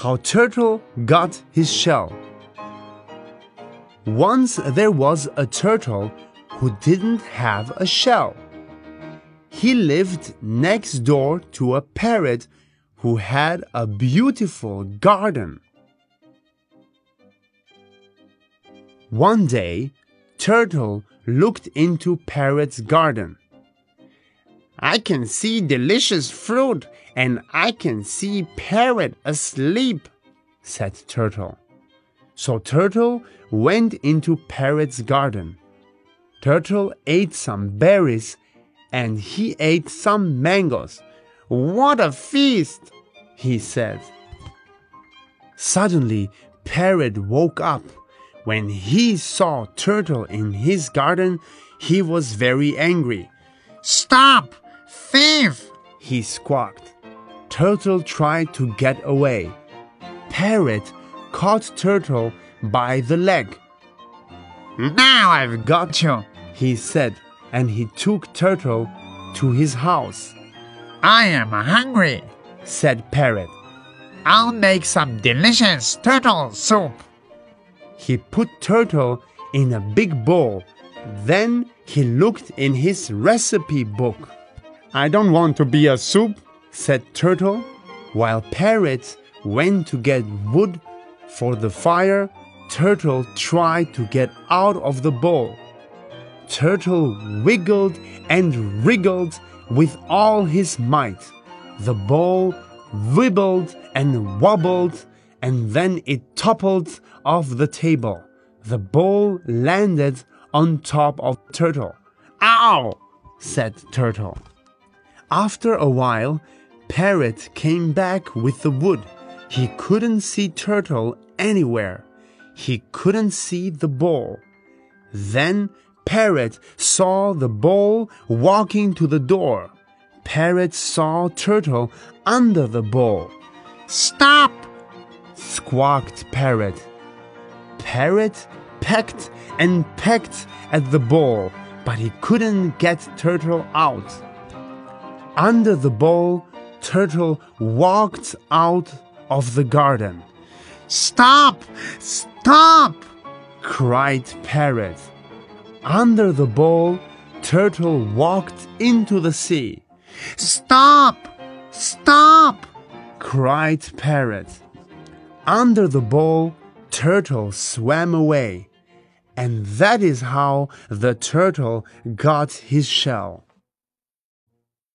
how Turtle got his shell. Once there was a turtle who didn't have a shell. He lived next door to a parrot who had a beautiful garden. One day, Turtle looked into Parrot's garden. I can see delicious fruit and I can see Parrot asleep, said Turtle. So Turtle went into Parrot's garden. Turtle ate some berries and he ate some mangoes. What a feast! he said. Suddenly, Parrot woke up. When he saw Turtle in his garden, he was very angry. Stop! Thief! he squawked. Turtle tried to get away. Parrot caught Turtle by the leg. Now I've got you, he said, and he took Turtle to his house. I am hungry, said Parrot. I'll make some delicious turtle soup. He put Turtle in a big bowl. Then he looked in his recipe book. I don't want to be a soup, said Turtle, while Parrot went to get wood for the fire. Turtle tried to get out of the bowl. Turtle wiggled and wriggled with all his might. The bowl wibbled and wobbled, and then it toppled off the table. The bowl landed on top of Turtle. Ow! said Turtle. After a while, Parrot came back with the wood. He couldn't see Turtle anywhere. He couldn't see the ball. Then Parrot saw the ball walking to the door. Parrot saw Turtle under the ball. Stop! squawked Parrot. Parrot pecked and pecked at the ball, but he couldn't get Turtle out. Under the bowl, Turtle walked out of the garden. Stop! Stop! cried Parrot. Under the bowl, Turtle walked into the sea. Stop! Stop! cried Parrot. Under the bowl, Turtle swam away. And that is how the turtle got his shell.